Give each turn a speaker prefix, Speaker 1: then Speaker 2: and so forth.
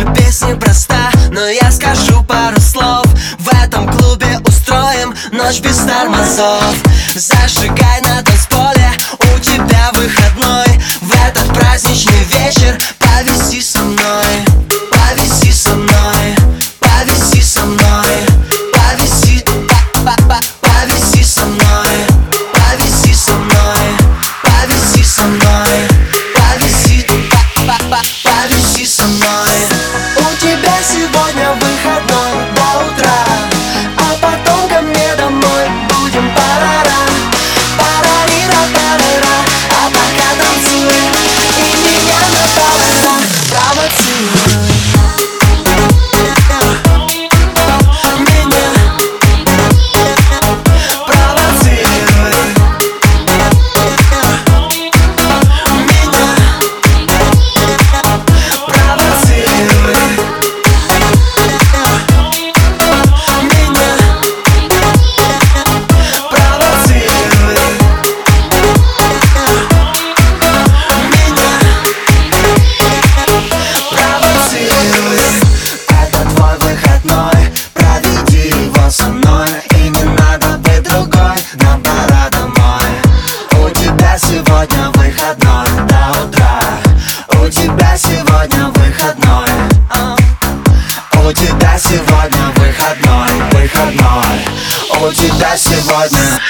Speaker 1: Суть песни проста, но я скажу пару слов. В этом клубе устроим ночь без тормозов. Зажигай на танцполе, у тебя выходной. В этот праздничный вечер повиси со мной. Повиси со мной, повиси со мной. Повиси, по повиси со мной. Повиси со мной, повиси со мной. Выходной Проведи его со мной И не надо быть другой Нам пора домой. У тебя сегодня выходной до утра. У тебя сегодня выходной. У тебя сегодня выходной, выходной. У тебя сегодня